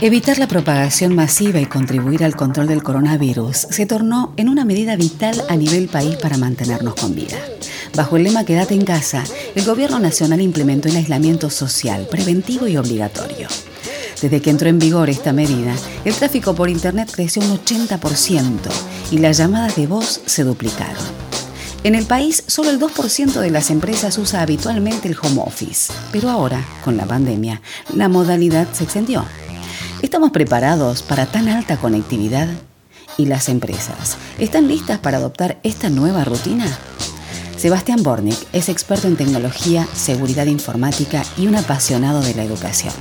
Evitar la propagación masiva y contribuir al control del coronavirus se tornó en una medida vital a nivel país para mantenernos con vida. Bajo el lema Quédate en casa, el Gobierno Nacional implementó el aislamiento social, preventivo y obligatorio. Desde que entró en vigor esta medida, el tráfico por Internet creció un 80% y las llamadas de voz se duplicaron. En el país, solo el 2% de las empresas usa habitualmente el home office, pero ahora, con la pandemia, la modalidad se extendió. ¿Estamos preparados para tan alta conectividad? ¿Y las empresas están listas para adoptar esta nueva rutina? Sebastián Bornik es experto en tecnología, seguridad informática y un apasionado de la educación.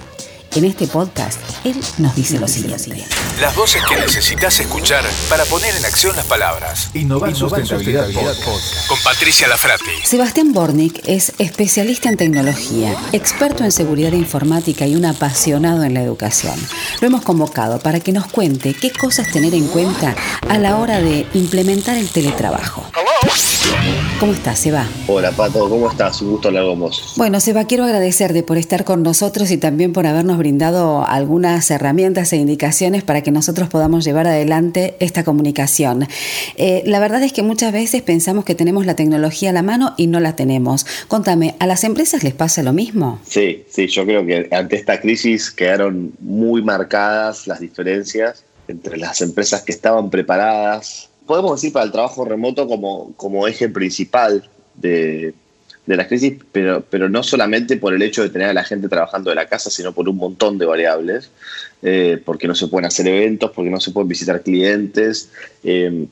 En este podcast, él nos dice lo siguiente. Las voces que necesitas escuchar para poner en acción las palabras. Innovar, Sustentabilidad, Podcast. Con Patricia Lafrati. Sebastián Bornik es especialista en tecnología, experto en seguridad informática y un apasionado en la educación. Lo hemos convocado para que nos cuente qué cosas tener en cuenta a la hora de implementar el teletrabajo. ¿Cómo estás, Seba? Hola Pato, ¿cómo estás? Un gusto hablar con vos. Bueno, Seba, quiero agradecerte por estar con nosotros y también por habernos brindado algunas herramientas e indicaciones para que nosotros podamos llevar adelante esta comunicación. Eh, la verdad es que muchas veces pensamos que tenemos la tecnología a la mano y no la tenemos. Contame, ¿a las empresas les pasa lo mismo? Sí, sí, yo creo que ante esta crisis quedaron muy marcadas las diferencias entre las empresas que estaban preparadas, podemos decir para el trabajo remoto como, como eje principal de, de la crisis, pero, pero no solamente por el hecho de tener a la gente trabajando de la casa, sino por un montón de variables, eh, porque no se pueden hacer eventos, porque no se pueden visitar clientes. eh,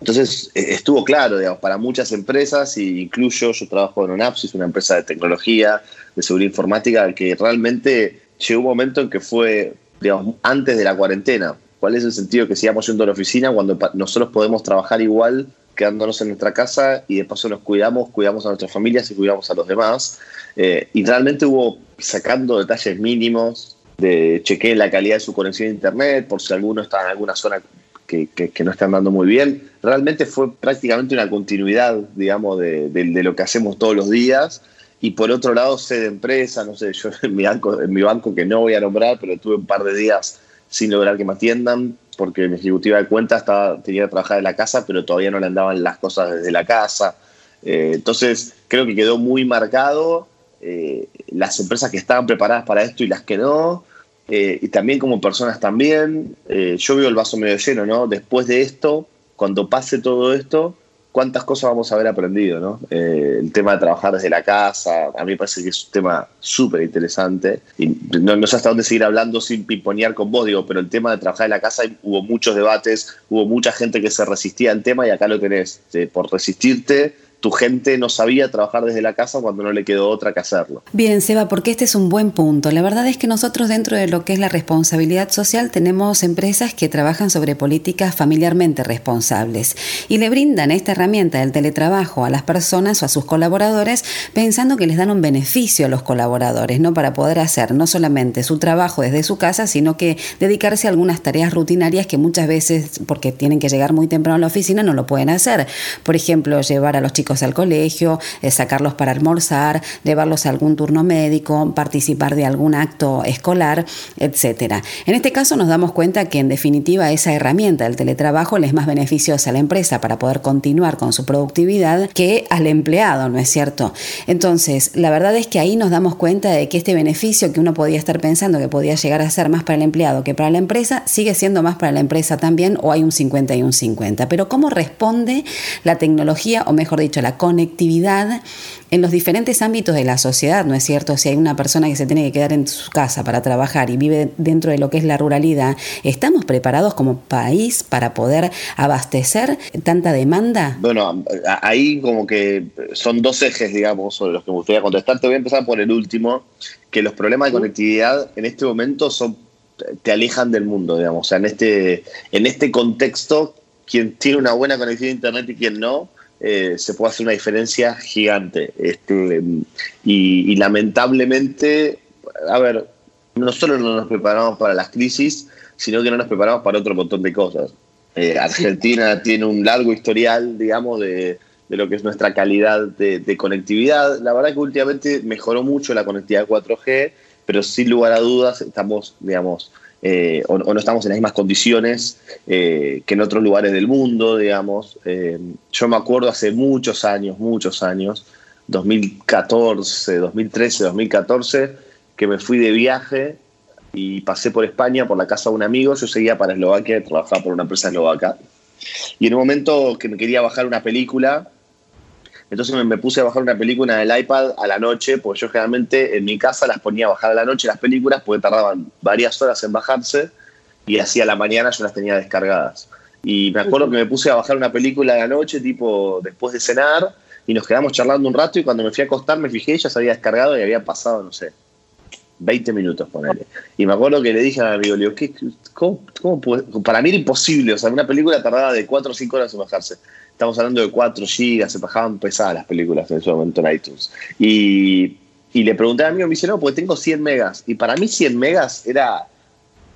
entonces eh, estuvo claro, digamos, para muchas empresas, y incluyo, yo trabajo en Onapsis, una empresa de tecnología, de seguridad informática, que realmente llegó un momento en que fue, digamos, antes de la cuarentena. ¿Cuál es el sentido que sigamos yendo a la oficina cuando nosotros podemos trabajar igual quedándonos en nuestra casa y de paso nos cuidamos, cuidamos a nuestras familias y cuidamos a los demás? Eh, y realmente hubo sacando detalles mínimos, de la calidad de su conexión a internet, por si alguno está en alguna zona que, no está andando muy bien. Realmente fue prácticamente una continuidad, digamos, de- de lo que hacemos todos los días. Y por otro lado, sé de empresa, no sé, yo en mi, banco, en mi banco que no voy a nombrar, pero tuve un par de días sin lograr que me atiendan porque mi ejecutiva de cuenta estaba, tenía que trabajar en la casa, pero todavía no le andaban las cosas desde la casa. Eh, entonces, creo que quedó muy marcado eh, las empresas que estaban preparadas para esto y las que no, eh, y también como personas también. Yo veo el vaso medio lleno, ¿no? Después de esto, cuando pase todo esto, cuántas cosas vamos a haber aprendido, ¿no? Eh, el tema de trabajar desde la casa, a mí me parece que es un tema súper interesante. Y no, sé hasta dónde seguir hablando sin pimponear con vos, digo, pero el tema de trabajar en la casa hubo muchos debates, hubo mucha gente que se resistía al tema y acá lo tenés. Por resistirte, tu gente no sabía trabajar desde la casa cuando no le quedó otra que hacerlo. Bien, Seba, porque este es un buen punto. La verdad es que nosotros dentro de lo que es la responsabilidad social tenemos empresas que trabajan sobre políticas familiarmente responsables y le brindan esta herramienta del teletrabajo a las personas o a sus colaboradores pensando que les dan un beneficio a los colaboradores, ¿no? Para poder hacer no solamente su trabajo desde su casa, sino que dedicarse a algunas tareas rutinarias que muchas veces, porque tienen que llegar muy temprano a la oficina, no lo pueden hacer. Por ejemplo, llevar a los chicos al colegio, eh, sacarlos para almorzar, llevarlos a algún turno médico, participar de algún acto escolar, etcétera. En este caso nos damos cuenta que en definitiva esa herramienta del teletrabajo le es más beneficiosa a la empresa para poder continuar con su productividad que al empleado, ¿no es cierto? Entonces, la verdad es que ahí nos damos cuenta de que este beneficio que uno podía estar pensando que podía llegar a ser más para el empleado que para la empresa, sigue siendo más para la empresa también o hay un 50 y un 50. Pero ¿cómo responde la tecnología, o mejor dicho, la conectividad en los diferentes ámbitos de la sociedad, ¿no es cierto? Si hay una persona que se tiene que quedar en su casa para trabajar y vive dentro de lo que es la ruralidad, ¿estamos preparados como país para poder abastecer tanta demanda? Bueno, ahí como que son dos ejes, digamos, sobre los que me gustaría contestar. Te voy a empezar por el último, que los problemas de conectividad en este momento son te alejan del mundo, digamos. O sea, en este, en este contexto, quien tiene una buena conexión a internet y quien no, eh, se puede hacer una diferencia gigante. Este, y, lamentablemente, a ver, no solo no nos preparamos para las crisis, sino que no nos preparamos para otro montón de cosas. Eh, Argentina tiene un largo historial, digamos, de, lo que es nuestra calidad de, conectividad. La verdad que últimamente mejoró mucho la conectividad 4G, pero sin lugar a dudas estamos, digamos, eh, o, no estamos en las mismas condiciones eh, que en otros lugares del mundo, digamos. Eh, yo me acuerdo hace muchos años, muchos años, 2014, 2013, 2014, que me fui de viaje y pasé por España, por la casa de un amigo, yo seguía para Eslovaquia, trabajaba por una empresa eslovaca. Y en un momento que me quería bajar una película, entonces me, puse a bajar una película en el iPad a la noche, porque yo generalmente en mi casa las ponía a bajar a la noche las películas, porque tardaban varias horas en bajarse, y así a la mañana yo las tenía descargadas. Y me acuerdo que me puse a bajar una película a la noche, tipo después de cenar, y nos quedamos charlando un rato, y cuando me fui a acostar me fijé, ya se había descargado y había pasado, no sé, 20 minutos, ponele. Y me acuerdo que le dije a mi amigo, le digo, ¿qué, cómo, Para mí era imposible, o sea, una película tardaba de 4 o 5 horas en bajarse. Estamos hablando de 4 gigas, se bajaban pesadas las películas en ese momento en iTunes. Y, y le pregunté a mi amigo, me dice, no, porque tengo 100 megas. Y para mí 100 megas era,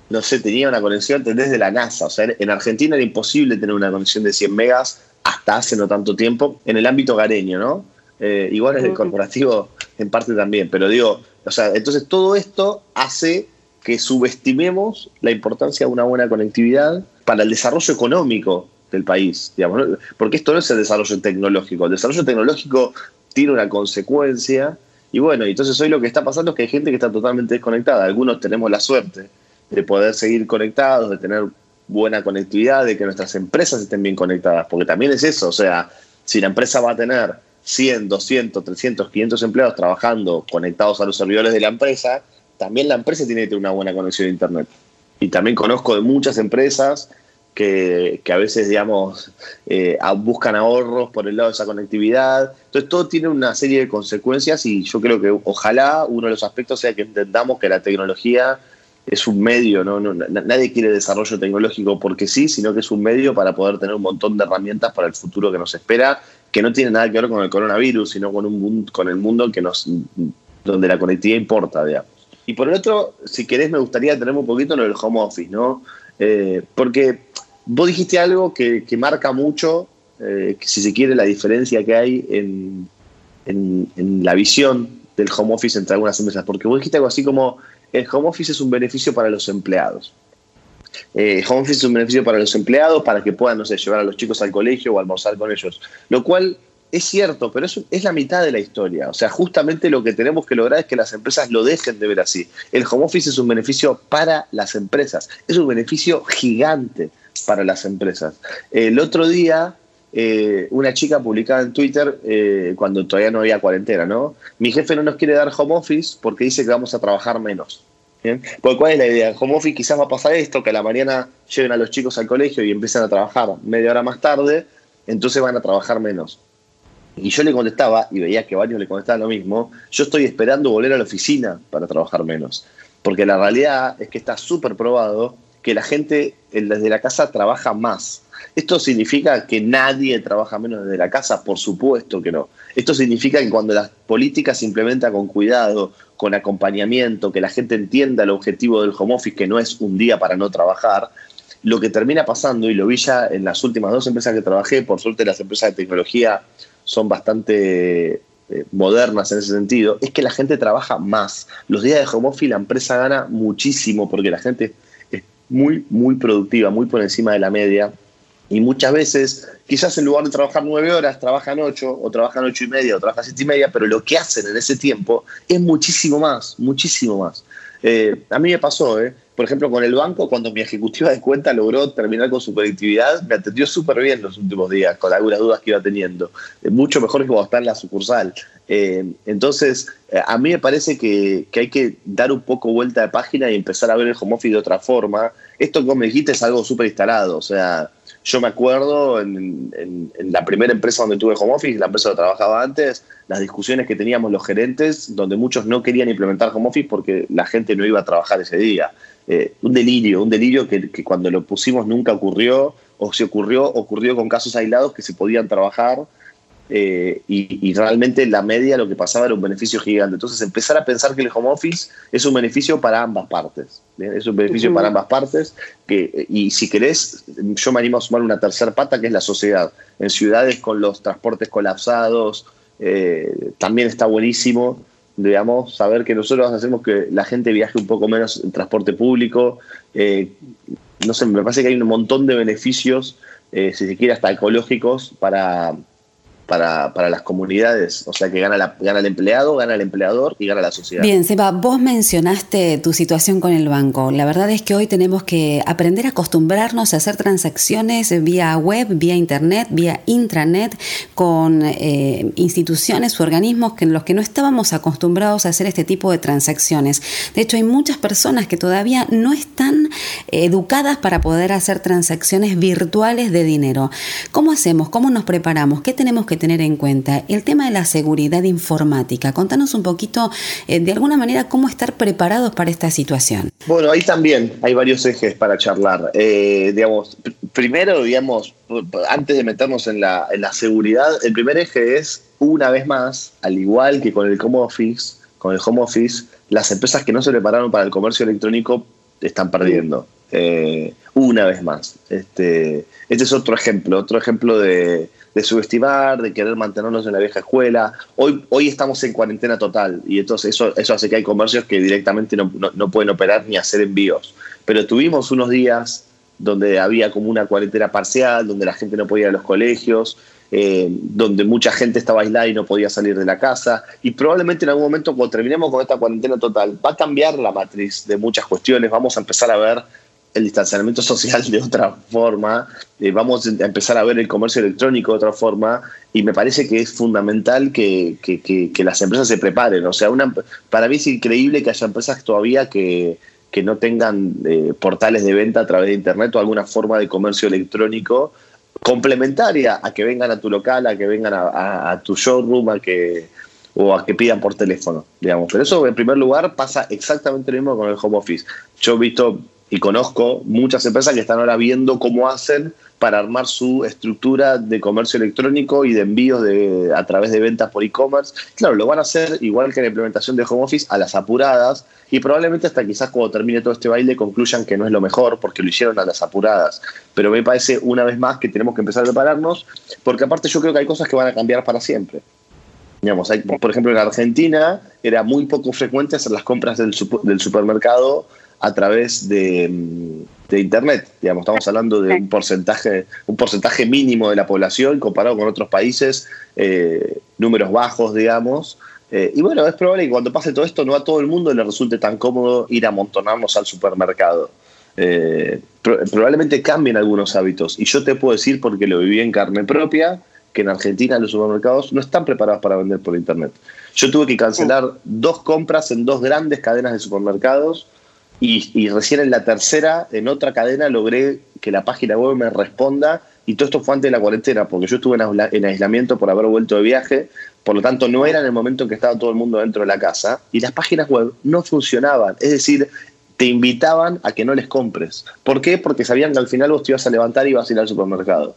no sé, tenía una conexión desde la NASA. O sea, en Argentina era imposible tener una conexión de 100 megas hasta hace no tanto tiempo, en el ámbito gareño, ¿no? Eh, igual en el corporativo en parte también, pero digo, o sea, entonces todo esto hace que subestimemos la importancia de una buena conectividad para el desarrollo económico del país, digamos, porque esto no es el desarrollo tecnológico, el desarrollo tecnológico tiene una consecuencia y bueno, entonces hoy lo que está pasando es que hay gente que está totalmente desconectada, algunos tenemos la suerte de poder seguir conectados, de tener buena conectividad, de que nuestras empresas estén bien conectadas, porque también es eso, o sea, si la empresa va a tener 100, 200, 300, 500 empleados trabajando conectados a los servidores de la empresa, también la empresa tiene que tener una buena conexión a Internet. Y también conozco de muchas empresas que, a veces, digamos, eh, buscan ahorros por el lado de esa conectividad. Entonces, todo tiene una serie de consecuencias y yo creo que ojalá uno de los aspectos sea que entendamos que la tecnología es un medio, ¿no? nadie quiere desarrollo tecnológico porque sí, sino que es un medio para poder tener un montón de herramientas para el futuro que nos espera, que no tiene nada que ver con el coronavirus, sino con, un, con el mundo que nos, donde la conectividad importa, digamos. Y por el otro, si querés, me gustaría tener un poquito lo del home office, ¿no? Eh, porque Vos dijiste algo que, marca mucho, eh, si se quiere, la diferencia que hay en, la visión del home office entre algunas empresas. Porque vos dijiste algo así como, el home office es un beneficio para los empleados. Eh, home office es un beneficio para los empleados, para que puedan, no sé, llevar a los chicos al colegio o almorzar con ellos. Lo cual es cierto, pero es, es la mitad de la historia. O sea, justamente lo que tenemos que lograr es que las empresas lo dejen de ver así. El home office es un beneficio para las empresas. Es un beneficio gigante para las empresas. El otro día, eh, una chica publicaba en Twitter, eh, cuando todavía no había cuarentena, ¿no? Mi jefe no nos quiere dar home office porque dice que vamos a trabajar menos. ¿Bien? ¿Cuál es la idea? Home office quizás va a pasar esto, que a la mañana lleven a los chicos al colegio y empiezan a trabajar media hora más tarde, entonces van a trabajar menos. Y yo le contestaba, y veía que varios le contestaban lo mismo, yo estoy esperando volver a la oficina para trabajar menos. Porque la realidad es que está súper probado que la gente desde la casa trabaja más. ¿Esto significa que nadie trabaja menos desde la casa? Por supuesto que no. Esto significa que cuando las políticas se implementan con cuidado, con acompañamiento, que la gente entienda el objetivo del home office, que no es un día para no trabajar, lo que termina pasando, y lo vi ya en las últimas dos empresas que trabajé, por suerte las empresas de tecnología son bastante eh, modernas en ese sentido, es que la gente trabaja más. Los días de home office la empresa gana muchísimo porque la gente muy, muy productiva, muy por encima de la media. Y muchas veces, quizás en lugar de trabajar nueve horas, trabajan ocho, o trabajan ocho y media, o trabajan siete y media, pero lo que hacen en ese tiempo es muchísimo más, muchísimo más. Eh, a mí me pasó, ¿eh? por ejemplo, con el banco, cuando mi ejecutiva de cuenta logró terminar con su conectividad, me atendió súper bien los últimos días, con algunas dudas que iba teniendo. Eh, mucho mejor que cuando está en la sucursal. Eh, entonces, a mí me parece que, hay que dar un poco vuelta de página y empezar a ver el home office de otra forma. Esto, como me dijiste, es algo súper instalado. O sea, yo me acuerdo en, la primera empresa donde tuve home office, la empresa donde trabajaba antes, las discusiones que teníamos los gerentes, donde muchos no querían implementar home office porque la gente no iba a trabajar ese día. Eh, un delirio, un delirio que, que, cuando lo pusimos nunca ocurrió, o si ocurrió, ocurrió con casos aislados que se podían trabajar eh, y, realmente la media lo que pasaba era un beneficio gigante. Entonces empezar a pensar que el home office es un beneficio para ambas partes. Es un beneficio para ambas partes. Que, y si querés, yo me animo a sumar una tercera pata que es la sociedad. En ciudades con los transportes colapsados, eh, también está buenísimo digamos, saber que nosotros hacemos que la gente viaje un poco menos en transporte público. Eh, no sé, me parece que hay un montón de beneficios, si se quiere, hasta ecológicos para, para, para, las comunidades. O sea que gana, gana el empleado, gana el empleador y gana la sociedad. Bien, Seba, vos mencionaste tu situación con el banco. La verdad es que hoy tenemos que aprender a acostumbrarnos a hacer transacciones vía web, vía internet, vía intranet, con eh, instituciones u organismos en los que no estábamos acostumbrados a hacer este tipo de transacciones. De hecho, hay muchas personas que todavía no están educadas para poder hacer transacciones virtuales de dinero. ¿Cómo hacemos? ¿Cómo nos preparamos? ¿Qué tenemos que tener en cuenta? El tema de la seguridad informática. Contanos un poquito, eh, de alguna manera, cómo estar preparados para esta situación. Bueno, ahí también hay varios ejes para charlar. Eh, digamos, primero, digamos, antes de meternos en la, en la seguridad, el primer eje es, una vez más, al igual que con el home office, con el home office, las empresas que no se prepararon para el comercio electrónico están perdiendo. Eh, una vez más. Este, este es otro ejemplo, otro ejemplo de, subestimar, de querer mantenernos en la vieja escuela. Hoy, hoy estamos en cuarentena total y entonces eso, eso hace que hay comercios que directamente no, no, pueden operar ni hacer envíos. Pero tuvimos unos días donde había como una cuarentena parcial, donde la gente no podía ir a los colegios, eh, donde mucha gente estaba aislada y no podía salir de la casa. Y probablemente en algún momento, cuando terminemos con esta cuarentena total, va a cambiar la matriz de muchas cuestiones. Vamos a empezar a ver el distanciamiento social de otra forma, eh, vamos a empezar a ver el comercio electrónico de otra forma y me parece que es fundamental que, las empresas se preparen. O sea, una, para mí es increíble que haya empresas todavía que, no tengan eh, portales de venta a través de Internet o alguna forma de comercio electrónico complementaria a que vengan a tu local, a que vengan a, tu showroom, a que o a que pidan por teléfono, digamos. Pero eso, en primer lugar, pasa exactamente lo mismo con el home office. Yo he visto y conozco muchas empresas que están ahora viendo cómo hacen para armar su estructura de comercio electrónico y de envíos a través de ventas por e-commerce. Claro, lo van a hacer igual que la implementación de home office a las apuradas y probablemente hasta quizás cuando termine todo este baile concluyan que no es lo mejor porque lo hicieron a las apuradas. Pero me parece una vez más que tenemos que empezar a prepararnos porque aparte yo creo que hay cosas que van a cambiar para siempre. Digamos, por ejemplo, en Argentina era muy poco frecuente hacer las compras del supermercado a través de, Internet. Digamos, estamos hablando de un porcentaje, un porcentaje mínimo de la población comparado con otros países, eh, números bajos, digamos. Eh, y bueno, es probable que cuando pase todo esto no a todo el mundo le resulte tan cómodo ir a amontonarnos al supermercado. Eh, probablemente cambien algunos hábitos. Y yo te puedo decir, porque lo viví en carne propia, que en Argentina los supermercados no están preparados para vender por Internet. Yo tuve que cancelar dos compras en dos grandes cadenas de supermercados y, recién en la tercera, en otra cadena, logré que la página web me responda. Y todo esto fue antes de la cuarentena, porque yo estuve en, aislamiento por haber vuelto de viaje. Por lo tanto, no era en el momento en que estaba todo el mundo dentro de la casa. Y las páginas web no funcionaban. Es decir, te invitaban a que no les compres. ¿Por qué? Porque sabían que al final vos te ibas a levantar y ibas a ir al supermercado.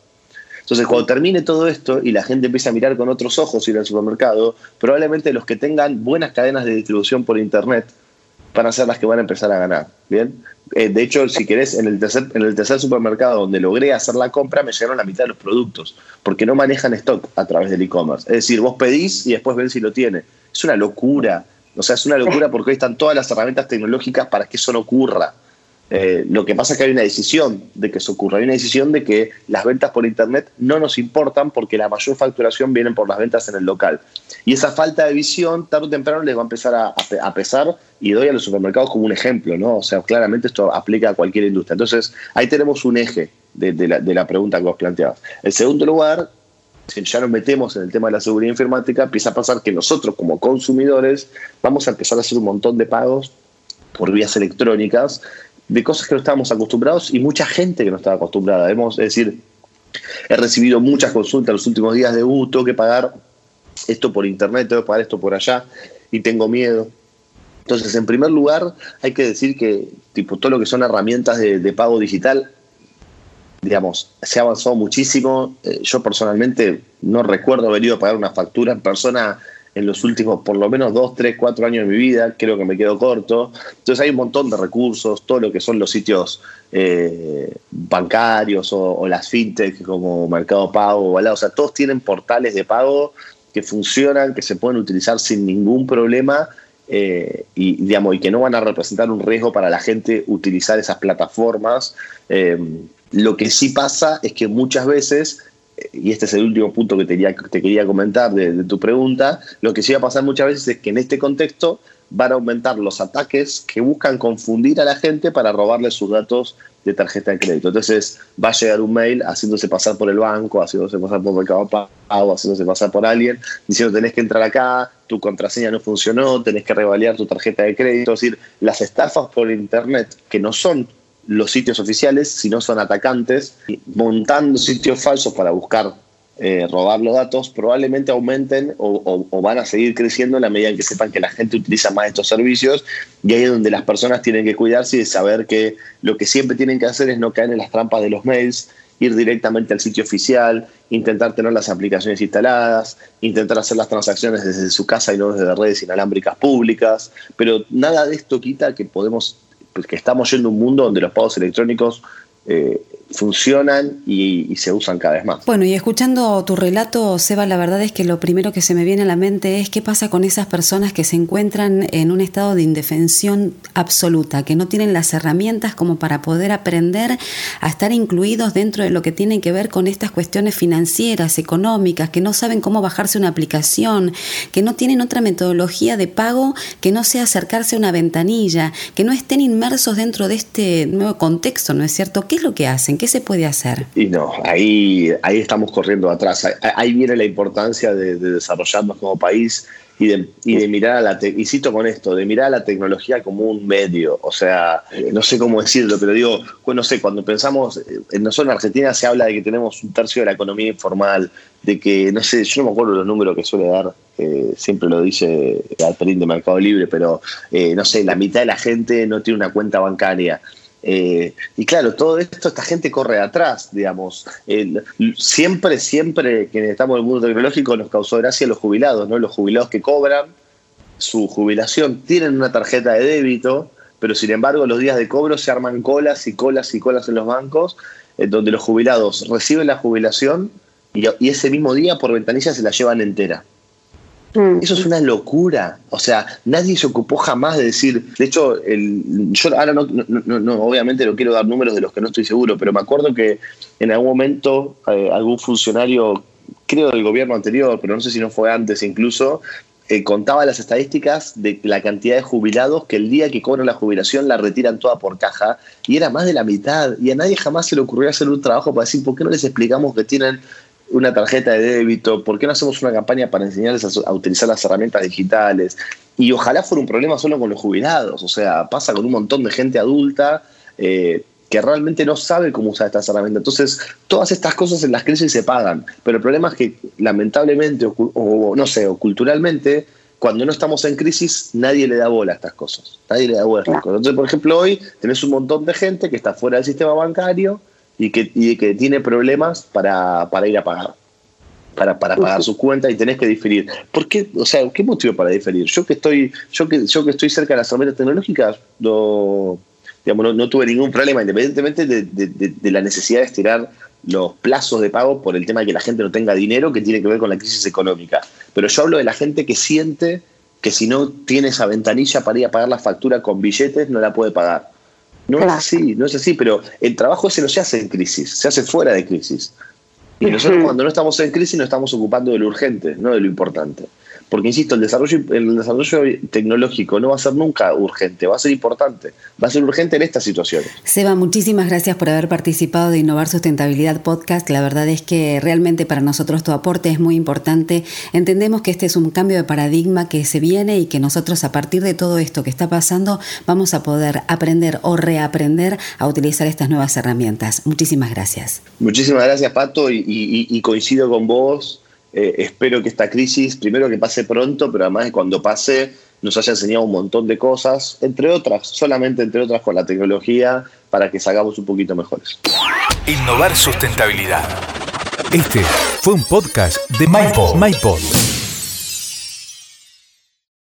Entonces, cuando termine todo esto y la gente empiece a mirar con otros ojos ir al supermercado, probablemente los que tengan buenas cadenas de distribución por Internet van a ser las que van a empezar a ganar. Bien. Eh, de hecho, si querés, en el, tercer, en el tercer supermercado donde logré hacer la compra, me llegaron la mitad de los productos, porque no manejan stock a través del e-commerce. Es decir, vos pedís y después ven si lo tiene. Es una locura. O sea, es una locura porque hoy están todas las herramientas tecnológicas para que eso no ocurra. Eh, lo que pasa es que hay una decisión de que eso ocurra, hay una decisión de que las ventas por Internet no nos importan porque la mayor facturación viene por las ventas en el local. Y esa falta de visión, tarde o temprano, les va a empezar a, pesar y doy a los supermercados como un ejemplo, ¿no? O sea, claramente esto aplica a cualquier industria. Entonces, ahí tenemos un eje de, la, de la pregunta que vos planteabas. En segundo lugar, si ya nos metemos en el tema de la seguridad informática, empieza a pasar que nosotros como consumidores vamos a empezar a hacer un montón de pagos por vías electrónicas de cosas que no estábamos acostumbrados y mucha gente que no estaba acostumbrada. Hemos, es decir, he recibido muchas consultas los últimos días de, uh, tengo que pagar esto por internet, tengo que pagar esto por allá y tengo miedo. Entonces, en primer lugar, hay que decir que tipo, todo lo que son herramientas de, pago digital digamos, se ha avanzado muchísimo. Eh, yo personalmente no recuerdo haber ido a pagar una factura en persona en los últimos por lo menos dos, tres, cuatro años de mi vida, creo que me quedo corto. Entonces hay un montón de recursos, todo lo que son los sitios eh, bancarios o, las fintech como Mercado Pago, o sea, todos tienen portales de pago que funcionan, que se pueden utilizar sin ningún problema eh, y, digamos, y que no van a representar un riesgo para la gente utilizar esas plataformas. Eh, lo que sí pasa es que muchas veces y este es el último punto que te quería, comentar de, tu pregunta, lo que sí va a pasar muchas veces es que en este contexto van a aumentar los ataques que buscan confundir a la gente para robarle sus datos de tarjeta de crédito. Entonces va a llegar un mail haciéndose pasar por el banco, haciéndose pasar por Mercado Pago, haciéndose pasar por alguien, diciendo tenés que entrar acá, tu contraseña no funcionó, tenés que revaliar tu tarjeta de crédito. Es decir, las estafas por Internet, que no son los sitios oficiales, si no son atacantes, montando sitios falsos para buscar eh, robar los datos, probablemente aumenten o, van a seguir creciendo en la medida en que sepan que la gente utiliza más estos servicios y ahí es donde las personas tienen que cuidarse y saber que lo que siempre tienen que hacer es no caer en las trampas de los mails, ir directamente al sitio oficial, intentar tener las aplicaciones instaladas, intentar hacer las transacciones desde su casa y no desde redes inalámbricas públicas, pero nada de esto quita que podemos pues, que estamos yendo a un mundo donde los pagos electrónicos eh, funcionan y, se usan cada vez más. Bueno, y escuchando tu relato, Seba, la verdad es que lo primero que se me viene a la mente es qué pasa con esas personas que se encuentran en un estado de indefensión absoluta, que no tienen las herramientas como para poder aprender a estar incluidos dentro de lo que tiene que ver con estas cuestiones financieras, económicas, que no saben cómo bajarse una aplicación, que no tienen otra metodología de pago que no sea acercarse a una ventanilla, que no estén inmersos dentro de este nuevo contexto, ¿no es cierto? ¿Qué es lo que hacen? ¿Qué se puede hacer? Y no, ahí, ahí estamos corriendo atrás. Ahí, viene la importancia de, desarrollarnos como país y de, mirar a la, y cito con esto, de mirar a la tecnología como un medio. O sea, no sé cómo decirlo, pero digo, bueno, no sé, cuando pensamos, eh, nosotros en Argentina se habla de que tenemos un tercio de la economía informal, de que, no sé, yo no me acuerdo los números que suele dar, siempre lo dice Alperín de Mercado Libre, pero eh, no sé, la mitad de la gente no tiene una cuenta bancaria. Eh, y claro, todo esto, esta gente corre atrás, digamos. siempre, siempre que estamos en el mundo tecnológico nos causó gracia los jubilados, ¿no? Los jubilados que cobran su jubilación tienen una tarjeta de débito, pero sin embargo los días de cobro se arman colas y colas y colas en los bancos, donde los jubilados reciben la jubilación y, y ese mismo día por ventanilla se la llevan entera. Mm. Eso es una locura. O sea, nadie se ocupó jamás de decir. De hecho, yo ahora no, no, obviamente no quiero dar números de los que no estoy seguro, pero me acuerdo que en algún momento eh, algún funcionario, creo del gobierno anterior, pero no sé si no fue antes incluso, eh, contaba las estadísticas de la cantidad de jubilados que el día que cobran la jubilación la retiran toda por caja y era más de la mitad y a nadie jamás se le ocurrió hacer un trabajo para decir por qué no les explicamos que tienen una tarjeta de débito? ¿Por qué no hacemos una campaña para enseñarles a, utilizar las herramientas digitales? Y ojalá fuera un problema solo con los jubilados, o sea, pasa con un montón de gente adulta eh, que realmente no sabe cómo usar estas herramientas. Entonces, todas estas cosas en las crisis se pagan, pero el problema es que lamentablemente, o, no sé, o culturalmente, cuando no estamos en crisis, nadie le da bola a estas cosas. Nadie le da bola a estas cosas. Entonces, por ejemplo, hoy tenés un montón de gente que está fuera del sistema bancario, y que, y que tiene problemas para, para ir a pagar. Para, para pagar sus cuentas y tenés que diferir. ¿Por qué? O sea, ¿qué motivo para diferir? Yo que estoy, yo que, yo que estoy cerca de las herramientas tecnológicas, no, digamos, no, tuve ningún problema, independientemente de, de, la necesidad de estirar los plazos de pago por el tema de que la gente no tenga dinero, que tiene que ver con la crisis económica. Pero yo hablo de la gente que siente que si no tiene esa ventanilla para ir a pagar la factura con billetes, no la puede pagar. No es así, no es así, pero el trabajo ese no se hace en crisis, se hace fuera de crisis. Y nosotros cuando no estamos en crisis nos estamos ocupando de lo urgente, no de lo importante. Porque, insisto, el desarrollo, el desarrollo tecnológico no va a ser nunca urgente, va a ser importante, va a ser urgente en estas situaciones. Seba, muchísimas gracias por haber participado de Innovar Sustentabilidad Podcast. La verdad es que realmente para nosotros tu aporte es muy importante. Entendemos que este es un cambio de paradigma que se viene y que nosotros a partir de todo esto que está pasando vamos a poder aprender o reaprender a utilizar estas nuevas herramientas. Muchísimas gracias. Muchísimas gracias, Pato, y coincido con vos eh, espero que esta crisis, primero que pase pronto, pero además cuando pase, nos haya enseñado un montón de cosas, entre otras, solamente entre otras con la tecnología, para que salgamos un poquito mejores. Innovar sustentabilidad. Este fue un podcast de MyPod. MyPod.